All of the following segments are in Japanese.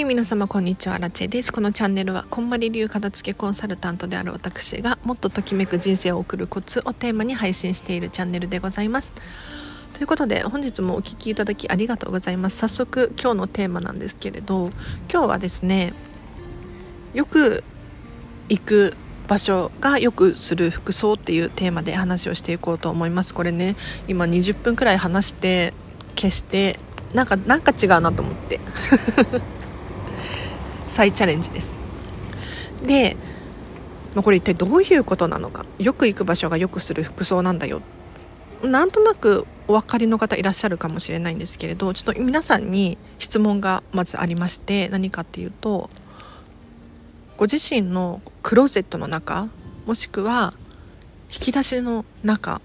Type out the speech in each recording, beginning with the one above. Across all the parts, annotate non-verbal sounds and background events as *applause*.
はい皆様こんにちは。ラチェです。このチャンネルはこんまり流片付けコンサルタントである私がもっとときめく人生を送るコツをテーマに配信しているチャンネルでございます。ということで本日もお聴きいただきありがとうございます。早速今日のテーマなんですけれど今日はですねよく行く場所がよくする服装っていうテーマで話をしていこうと思います。これね今20分くらい話して消してなんかなんか違うなと思って。再チャレンジです。で、まあ、これ一体どういうことなのか。よく行く場所がよくする服装なんだよ。なんとなくお分かりの方いらっしゃるかもしれないんですけれどちょっと皆さんに質問がまずありまして何かっていうとご自身のクローゼットの中もしくは引き出しの中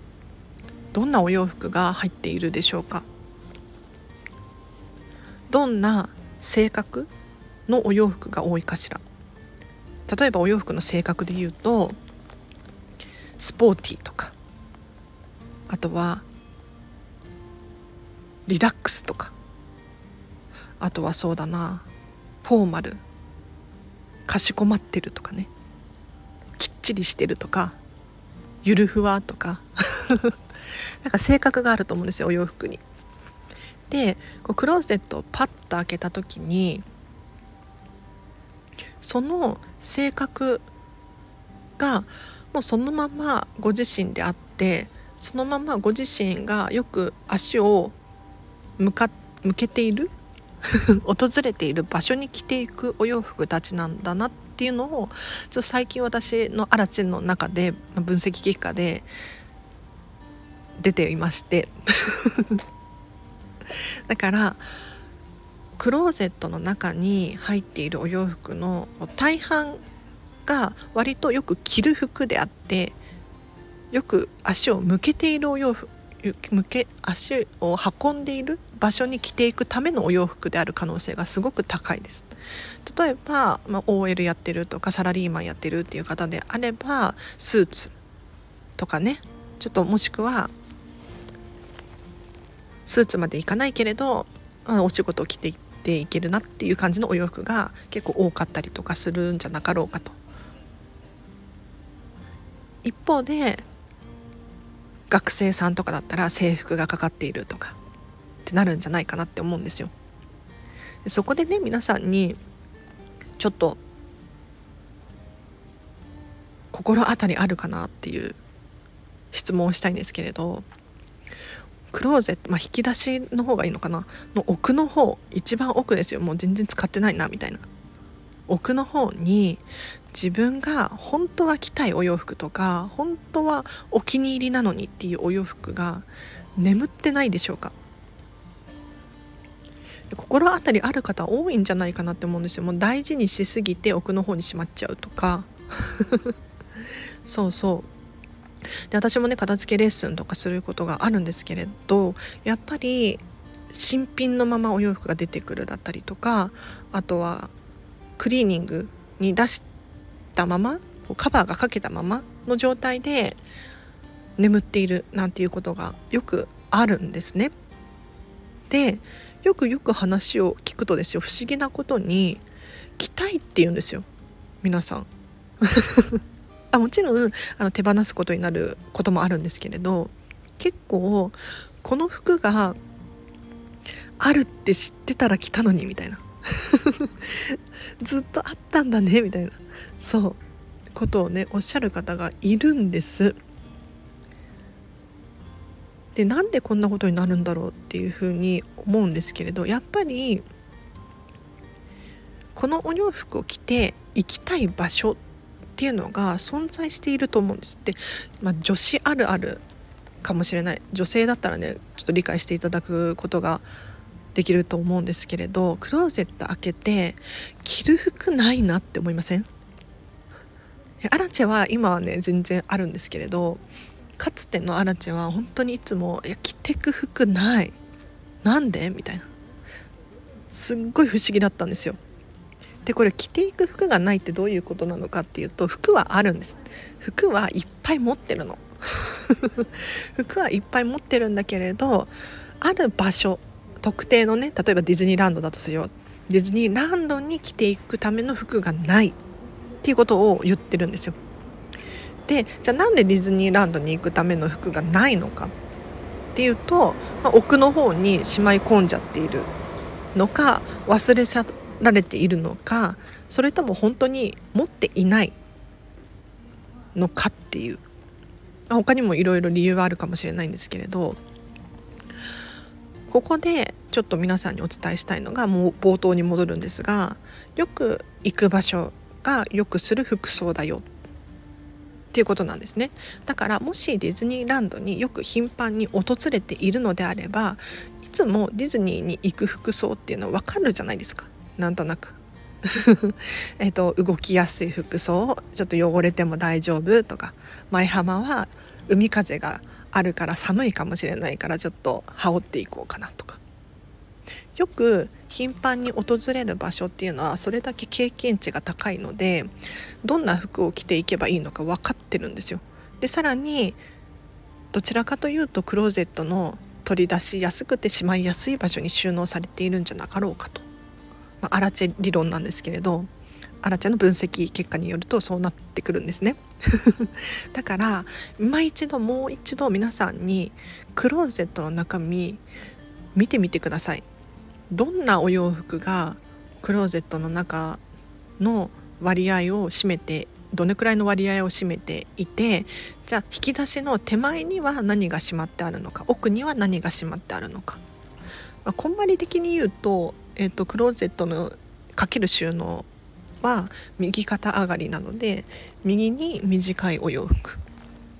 どんなお洋服が入っているでしょうか。どんな性格のお洋服が多いかしら例えばお洋服の性格で言うとスポーティーとかあとはリラックスとかあとはそうだなフォーマルかしこまってるとかねきっちりしてるとかゆるふわとか *laughs* なんか性格があると思うんですよお洋服に。でこうクローゼットをパッと開けた時にその性格がもうそのままご自身であってそのままご自身がよく足を向か向けている *laughs* 訪れている場所に着ていくお洋服たちなんだなっていうのをちょっと最近私のアラチェンの中で分析結果で出ていまして。*laughs* だからクローゼットの中に入っているお洋服の大半が割とよく着る服であってよく足を向けているお洋服向け足を運んでいる場所に着ていくためのお洋服である可能性がすごく高いです。例えば、まあ、OL やってるとかサラリーマンやってるっていう方であればスーツとかねちょっともしくはスーツまでいかないけれどお仕事を着てていけるなっていう感じのお洋服が結構多かったりとかするんじゃなかろうかと。一方で学生さんとかだったら制服がかかっているとかってなるんじゃないかなって思うんですよ。そこでね皆さんにちょっと心当たりあるかなっていう質問をしたいんですけれどクローゼット、まあ、引き出しの方がいいのかな？の奥の方一番奥ですよ。もう全然使ってないなみたいな。奥の方に自分が本当は着たいお洋服とか本当はお気に入りなのにっていうお洋服が眠ってないでしょうか。心当たりある方多いんじゃないかなって思うんですよ。もう大事にしすぎて奥の方にしまっちゃうとか。*laughs* そうそう。で私もね片付けレッスンとかすることがあるんですけれどやっぱり新品のままお洋服が出てくるだったりとかあとはクリーニングに出したままカバーがかけたままの状態で眠っているなんていうことがよくあるんですね。でよくよく話を聞くとですよ不思議なことに「着たい」って言うんですよ皆さん。あもちろんあの手放すことになることもあるんですけれど結構この服があるって知ってたら着たのにみたいな。*laughs* ずっとあったんだねみたいな。そう。ことをねおっしゃる方がいるんです。でなんでこんなことになるんだろうっていうふうに思うんですけれどやっぱりこのお洋服を着て行きたい場所っっていうのが存在していると思うんです。って、まあ、女子あるあるかもしれない。女性だったらねちょっと理解していただくことができると思うんですけれどクローゼット開けて着る服ないなって思いません？アラチェは今はね全然あるんですけれどかつてのアラチェは本当にいつも「いや着てく服ない。なんで?」みたいな。すっごい不思議だったんですよ。でこれ着ていく服がないってどういうことなのかっていうと服はあるんです。服はいっぱい持ってるの。*laughs* 服はいっぱい持ってるんだけれどある場所特定のね例えばディズニーランドだとするよディズニーランドに着ていくための服がないっていうことを言ってるんですよ。でじゃあなんでディズニーランドに行くための服がないのか。っていうと、まあ、奥の方にしまい込んじゃっているのか忘れ去られているのかそれとも本当に持っていないのかっていう。他にもいろいろ理由はあるかもしれないんですけれどここでちょっと皆さんにお伝えしたいのがもう冒頭に戻るんですがよく行く場所がよくする服装だよ。っていうことなんですね。だからもしディズニーランドによく頻繁に訪れているのであればいつもディズニーに行く服装っていうのは分かるじゃないですか。なんとなく。*laughs* えと動きやすい服装ちょっと汚れても大丈夫とか。舞浜は海風があるから寒いかもしれないからちょっと羽織っていこうかなとか。よく頻繁に訪れる場所っていうのはそれだけ経験値が高いのでどんな服を着ていけばいいのか分かってるんですよ。でさらにどちらかというとクローゼットの取り出しやすくてしまいやすい場所に収納されているんじゃなかろうかと、まあ、アラチェ理論なんですけれどアラチェの分析結果によるとそうなってくるんですね。*laughs* だから今一度もう一度皆さんにクローゼットの中身見てみてください。どんなお洋服がクローゼットの中の割合を占めてどれくらいの割合を占めていてじゃあ引き出しの手前には何がしまってあるのか奥には何がしまってあるのか、まあ、こんまり的に言うと,、えーとクローゼットのかける収納は右肩上がりなので右に短いお洋服。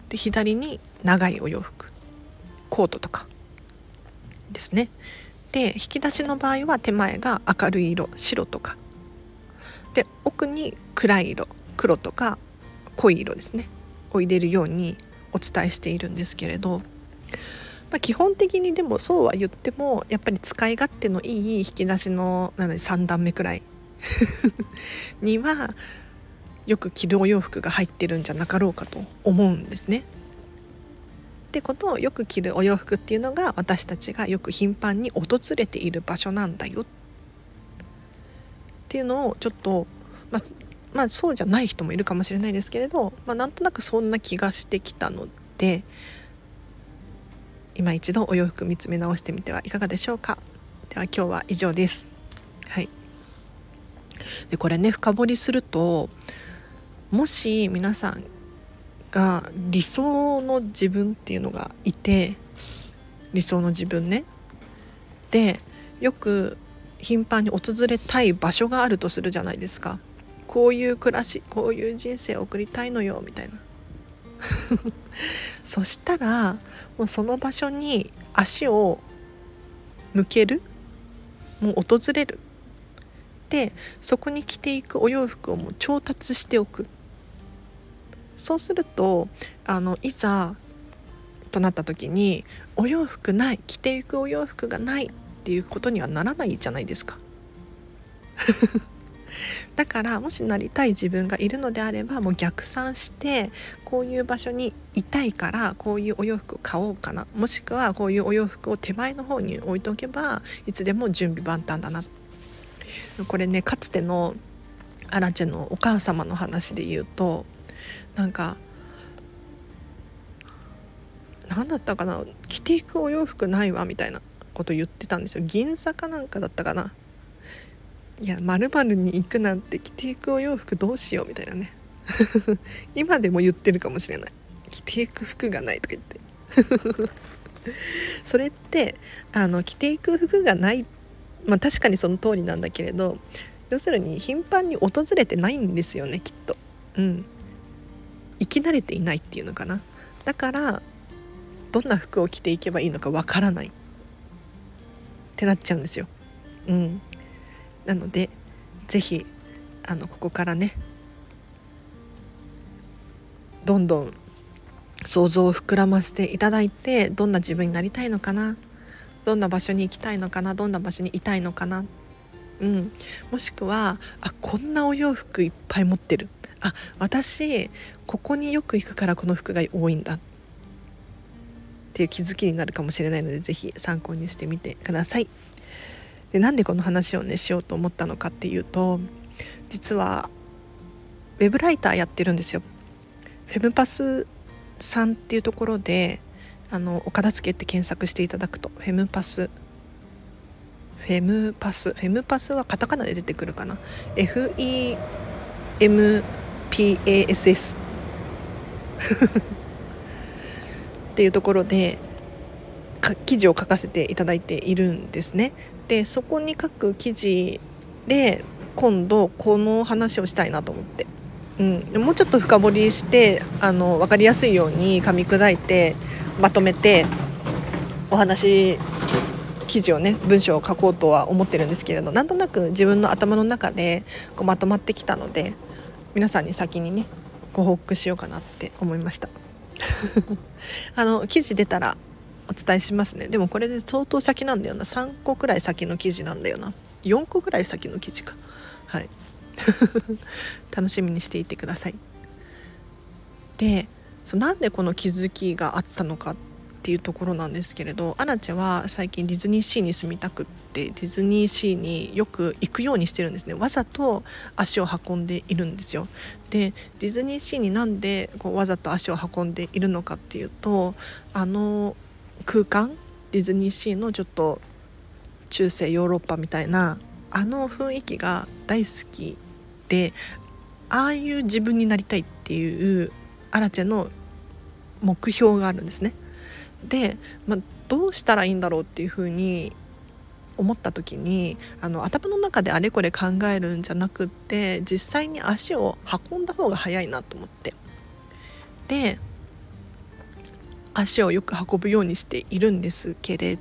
で左に長いお洋服。コートとか。ですね。で引き出しの場合は手前が明るい色白とか。で奥に暗い色。黒とか濃い色ですね。を入れるようにお伝えしているんですけれど、まあ、基本的にでもそうは言ってもやっぱり使い勝手のいい引き出しのなので3段目くらい *laughs* にはよく着るお洋服が入ってるんじゃなかろうかと思うんですね。ってことをよく着るお洋服っていうのが私たちがよく頻繁に訪れている場所なんだよっていうのをちょっと、まあ、まあそうじゃない人もいるかもしれないですけれど、まあ、なんとなくそんな気がしてきたので今一度お洋服見つめ直してみてはいかがでしょうか？では今日は以上です。はい。でこれね深掘りするともし皆さんが理想の自分っていうのがいて理想の自分ね。でよく頻繁に訪れたい場所があるとするじゃないですか。こういう暮らしこういう人生を送りたいのよみたいな。*laughs* そしたらもうその場所に足を向けるもう訪れる。てそこに着ていくお洋服をもう調達しておく。そうするとあのいざとなった時にお洋服ない着ていくお洋服がないっていうことにはならないじゃないですか。だからもしなりたい自分がいるのであればもう逆算してこういう場所にいたいからこういうお洋服を買おうかな。もしくはこういうお洋服を手前の方に置いておけばいつでも準備万端だな。これねかつてのアラチェのお母様の話で言うとなんか何だったかな着ていくお洋服ないわみたいなこと言ってたんですよ。銀座かなんかだったかな。いやまるに行くなんて着ていくお洋服どうしようみたいなね *laughs* 今でも言ってるかもしれない着ていく服がないとか言って *laughs* それってあの着ていく服がないまあ確かにその通りなんだけれど要するに頻繁に訪れてないんですよねきっと。うん。生き慣れていないっていうのかな。だからどんな服を着ていけばいいのかわからないってなっちゃうんですよ。うん。なので是非あのここからねどんどん想像を膨らませていただいてどんな自分になりたいのかなどんな場所に行きたいのかなどんな場所にいたいのかな、うん、もしくはあこんなお洋服いっぱい持ってる。あ私ここによく行くからこの服が多いんだ。っていう気づきになるかもしれないので是非参考にしてみてください。でなんでこの話をねしようと思ったのかっていうと実はウェブライターやってるんですよ。フェムパスさんっていうところであのお片付けって検索していただくとフェムパスフェムパスフェムパスはカタカナで出てくるかな FEMPASS *laughs* っていうところで記事を書かせていただいているんですね。でそこに書く記事で今度この話をしたいなと思って、うん、もうちょっと深掘りしてあの分かりやすいように噛み砕いてまとめてお話記事をね文章を書こうとは思ってるんですけれどなんとなく自分の頭の中でこうまとまってきたので皆さんに先にねご報告しようかなって思いました。*laughs* あの記事出たらお伝えしますね。でもこれで相当先なんだよな。3個くらい先の記事なんだよな。4個くらい先の記事か。はい。*laughs* 楽しみにしていてください。でそうなんでこの気づきがあったのかっていうところなんですけれどアナチェは最近ディズニーシーに住みたくってディズニーシーによく行くようにしてるんですね。わざと足を運んでいるんですよ。でディズニーシーになんでこうわざと足を運んでいるのかっていうとあの空間？ディズニーシーのちょっと中世ヨーロッパみたいなあの雰囲気が大好きでああいう自分になりたいっていうアラチェの目標があるんですね。で、まあ、どうしたらいいんだろうっていうふうに思った時にあの頭の中であれこれ考えるんじゃなくって実際に足を運んだ方が早いなと思ってで足をよく運ぶようにしているんですけれ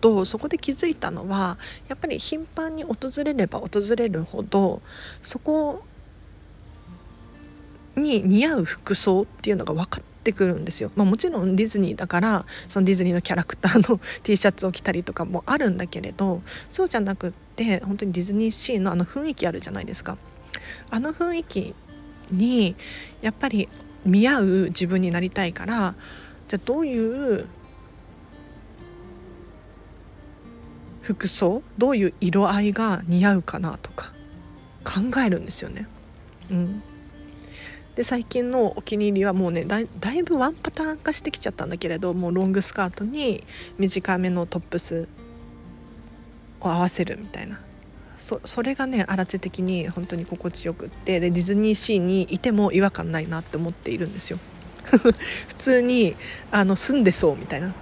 どそこで気づいたのはやっぱり頻繁に訪れれば訪れるほどそこに似合う服装っていうのが分かってくるんですよ、まあ、もちろんディズニーだからそのディズニーのキャラクターの *laughs* T シャツを着たりとかもあるんだけれどそうじゃなくって本当にディズニーシーのあの雰囲気あるじゃないですか。あの雰囲気にやっぱり見合う自分になりたいからじゃあどういう服装どういう色合いが似合うかなとか考えるんですよね。うん、で最近のお気に入りはもうねだいぶワンパターン化してきちゃったんだけれどもうロングスカートに短めのトップスを合わせるみたいなそそれがね荒地的に本当に心地よくってでディズニーシーにいても違和感ないなって思っているんですよ。*laughs* 普通にあの住んでそうみたいな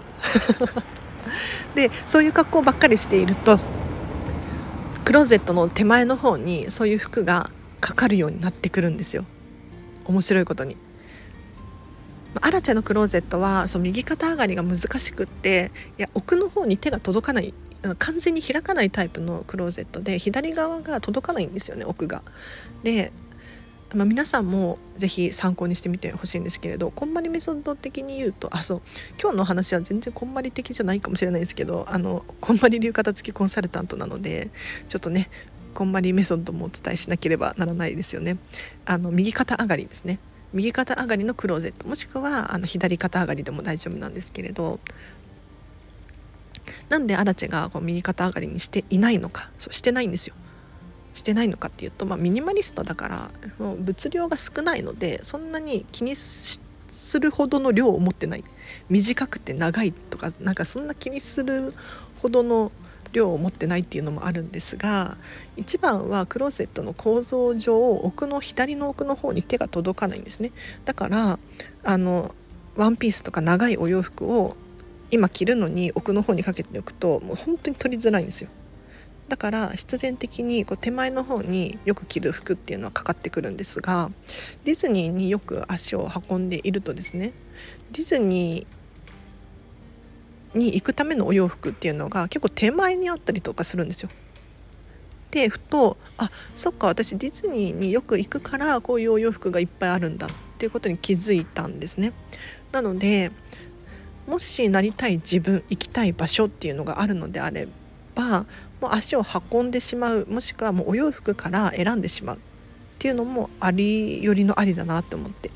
*laughs* でそういう格好ばっかりしているとクローゼットの手前の方にそういう服がかかるようになってくるんですよ面白いことに。アラチェのクローゼットはその右肩上がりが難しくっていや奥の方に手が届かない完全に開かないタイプのクローゼットで左側が届かないんですよね奥が。でまあ、皆さんも是非参考にしてみてほしいんですけれどこんまりメソッド的に言うとあそう今日の話は全然こんまり的じゃないかもしれないですけどあのこんまり流片付きコンサルタントなのでちょっとねこんまりメソッドもお伝えしなければならないですよね。あの右肩上がりですね右肩上がりのクローゼットもしくはあの左肩上がりでも大丈夫なんですけれどなんでアラチェがこう右肩上がりにしていないのかそうしてないんですよ。してないのかっていうと、まあ、ミニマリストだから物量が少ないのでそんなに気にするほどの量を持ってない。短くて長いとかなんかそんな気にするほどの量を持ってないっていうのもあるんですが一番はクローゼットの構造上奥の左の奥の方に手が届かないんですね。だからあのワンピースとか長いお洋服を今着るのに奥の方にかけておくともう本当に取りづらいんですよ。だから必然的にこう手前の方によく着る服っていうのはかかってくるんですがディズニーによく足を運んでいるとですねディズニーに行くためのお洋服っていうのが結構手前にあったりとかするんですよ。でふとあそっか私ディズニーによく行くからこういうお洋服がいっぱいあるんだっていうことに気づいたんですね。なのでもしなりたい自分行きたい場所っていうのがあるのであればもう足を運んでしまうもしくはもうお洋服から選んでしまうっていうのもありよりのありだなって思って。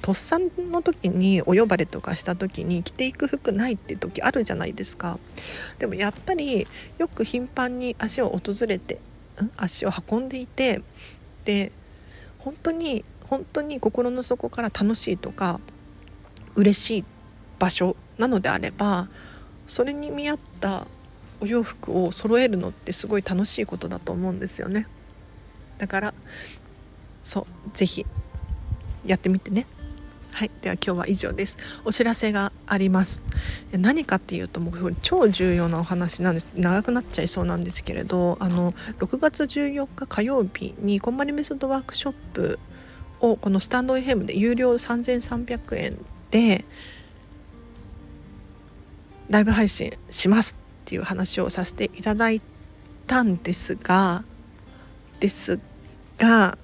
とっさの時にお呼ばれとかした時に着ていく服ないっていう時あるじゃないですか。でもやっぱりよく頻繁に足を訪れて足を運んでいてで本当に本当に心の底から楽しいとか嬉しい場所なのであればそれに見合ったお洋服を揃えるのってすごい楽しいことだと思うんですよね。だからそう是非やってみてね。はいでは今日は以上です。お知らせがあります。何かっていうともう超重要なお話なんです。長くなっちゃいそうなんですけれどあの6月14日火曜日にこんまりメソッドワークショップをこのスタンド FM で有料3300円でライブ配信します。っていう話をさせていただいたんですがですが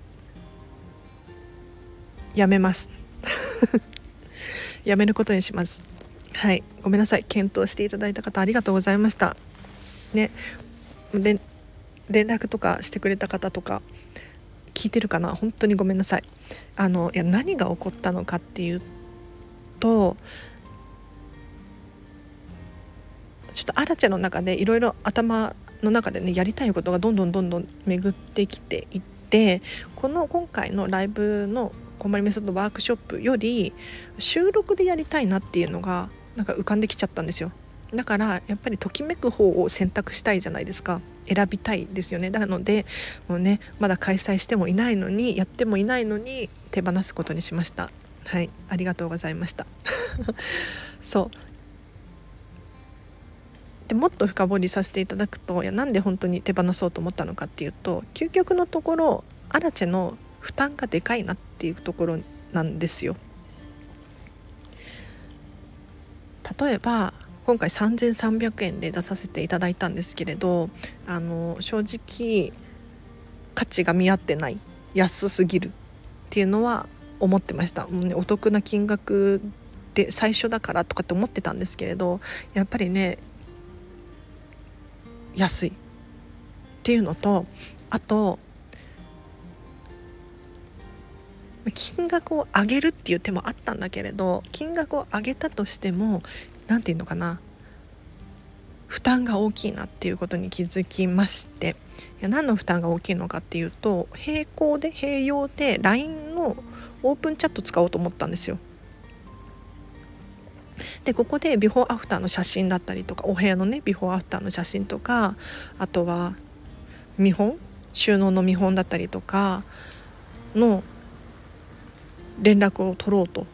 やめます。*laughs* やめることにします。はい。ごめんなさい。検討していただいた方ありがとうございました。ね。で連絡とかしてくれた方とか聞いてるかな？本当にごめんなさい。あのいや何が起こったのかっていうとちょっとアラチェの中でいろいろ頭の中でねやりたいことがどんどんどんどん巡ってきていってこの今回のライブのこんまりメソッドワークショップより収録でやりたいなっていうのがなんか浮かんできちゃったんですよ。だからやっぱりときめく方を選択したいじゃないですか。選びたいですよね。なのでもうねまだ開催してもいないのにやってもいないのに手放すことにしました。はい。ありがとうございました。*laughs* そう。でもっと深掘りさせていただくといやなんで本当に手放そうと思ったのかっていうと究極のところアラチェの負担がでかいなっていうところなんですよ。例えば今回3300円で出させていただいたんですけれどあの正直価値が見合ってない安すぎるっていうのは思ってましたもう、ね、お得な金額で最初だからとかって思ってたんですけれどやっぱりね安い。っていうのとあと金額を上げるっていう手もあったんだけれど金額を上げたとしても何て言うのかな。負担が大きいなっていうことに気づきまして。いや何の負担が大きいのかっていうと並行で併用で LINE のオープンチャット使おうと思ったんですよ。でここでビフォーアフターの写真だったりとかお部屋のねビフォーアフターの写真とかあとは見本？収納の見本だったりとかの連絡を取ろうと。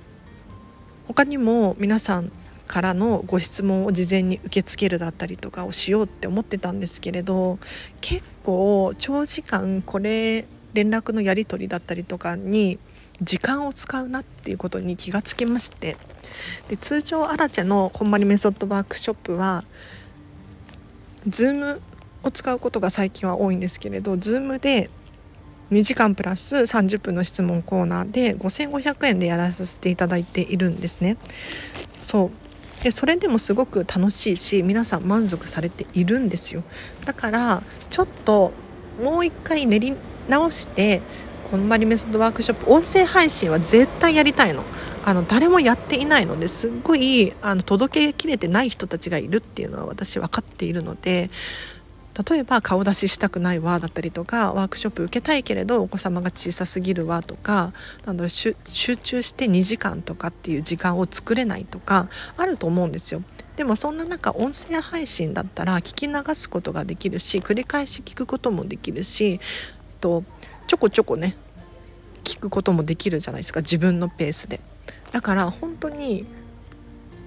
他にも皆さんからのご質問を事前に受け付けるだったりとかをしようって思ってたんですけれど結構長時間これ連絡のやり取りだったりとかに時間を使うなっていうことに気がつきまして。で通常アラチェのこんまりメソッドワークショップは Zoom を使うことが最近は多いんですけれど Zoom で2時間プラス30分の質問コーナーで5500円でやらさせていただいているんですね。そう。でそれでもすごく楽しいし皆さん満足されているんですよ。だからちょっともう一回練り直してこんまりメソッドワークショップ音声配信は絶対やりたいのあの誰もやっていないのですっごいあの届けきれてない人たちがいるっていうのは私分かっているので例えば顔出ししたくないわだったりとかワークショップ受けたいけれどお子様が小さすぎるわとかなんだ集中して2時間とかっていう時間を作れないとかあると思うんですよ。でもそんな中音声配信だったら聞き流すことができるし繰り返し聞くこともできるしとちょこちょこね聞くこともできるじゃないですか自分のペースで。だから本当に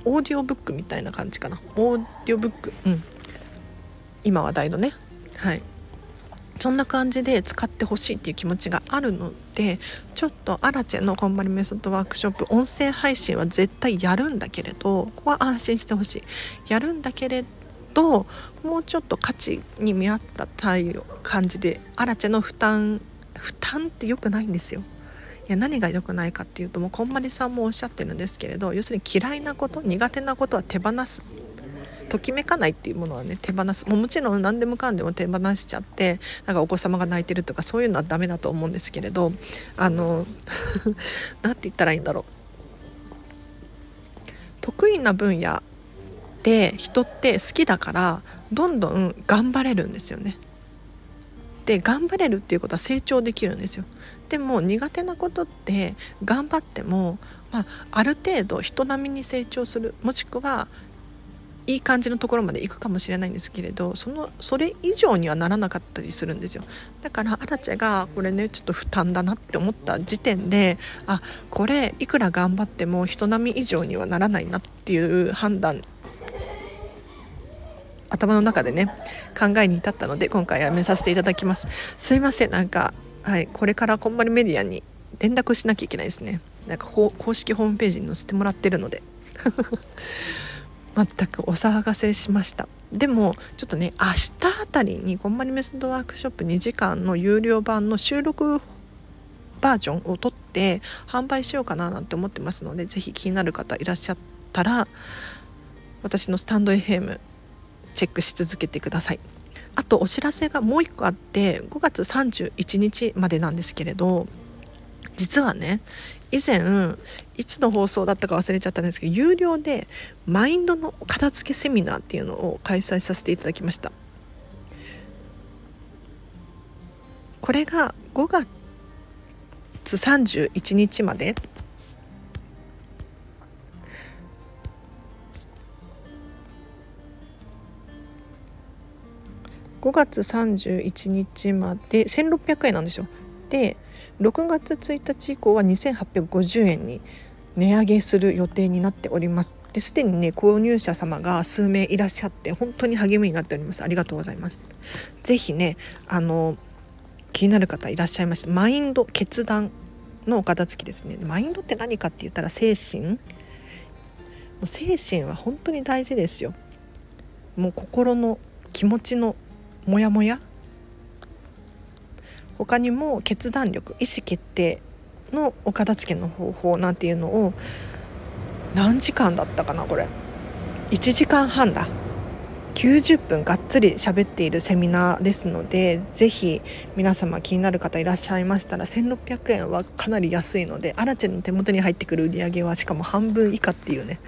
オーディオブックみたいな感じかな。オーディオブックうん。今話題のね。はい。そんな感じで使ってほしいっていう気持ちがあるのでちょっとアラチェのこんまりメソッドワークショップ音声配信は絶対やるんだけれどここは安心してほしい。やるんだけれどもうちょっと価値に見合った対応感じでアラチェの負担負担って良くないんですよ。いや何が良くないかっていうともうこんまりさんもおっしゃってるんですけれど要するに嫌いなこと苦手なことは手放す。ときめかないっていうものはね手放す。もうもちろん何でもかんでも手放しちゃってなんかお子様が泣いてるとかそういうのはダメだと思うんですけれどあの *laughs* 何て言ったらいいんだろう。得意な分野で人って好きだからどんどん頑張れるんですよね。で頑張れるっていうことは成長できるんですよ。でも苦手なことって頑張っても、まあ、ある程度人並みに成長するもしくはいい感じのところまで行くかもしれないんですけれどそのそれ以上にはならなかったりするんですよだからアラチェがこれねちょっと負担だなって思った時点であこれいくら頑張っても人並み以上にはならないなっていう判断頭の中でね考えに至ったので今回やめさせていただきます。すいませんなんかはいこれからこんまりメディアに連絡しなきゃいけないですね。なんか公式ホームページに載せてもらってるので。*laughs* 全くお騒がせしました。でもちょっとね明日あたりにこんまりメソッドワークショップ2時間の有料版の収録バージョンを取って販売しようかななんて思ってますので是非気になる方いらっしゃったら私のスタンド FM チェックし続けてください。あとお知らせがもう一個あって5月31日までなんですけれど実はね以前いつの放送だったか忘れちゃったんですけど有料でマインドの片付けセミナーっていうのを開催させていただきました。これが5月31日まで5月31日まで1600円なんですよ。で6月1日以降は2850円に値上げする予定になっております。ですでにね購入者様が数名いらっしゃって本当に励みになっております。ありがとうございます。ぜひねあの気になる方いらっしゃいました。マインド決断のお片付きですね。マインドって何かって言ったら精神。もう精神は本当に大事ですよ。もう心の気持ちのモヤモヤ？他にも決断力意思決定のお片付けの方法なんていうのを何時間だったかなこれ。1時間半だ。90分がっつり喋っているセミナーですのでぜひ皆様気になる方いらっしゃいましたら1600円はかなり安いのでアラチェの手元に入ってくる売り上げはしかも半分以下っていうね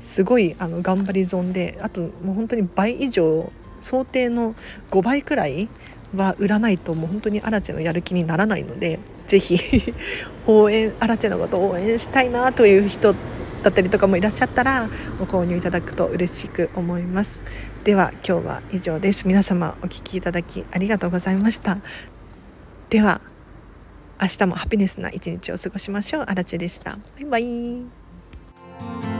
すごいあの頑張り損であともう本当に倍以上想定の5倍くらいは売らないともう本当にアラチェのやる気にならないのでぜひ *laughs* 応援アラチェのことを応援したいなという人だったりとかもいらっしゃったらご購入いただくと嬉しく思います。では今日は以上です。皆様お聴きいただきありがとうございました。では明日もハピネスな一日を過ごしましょう。アラチェでした。バイバイ。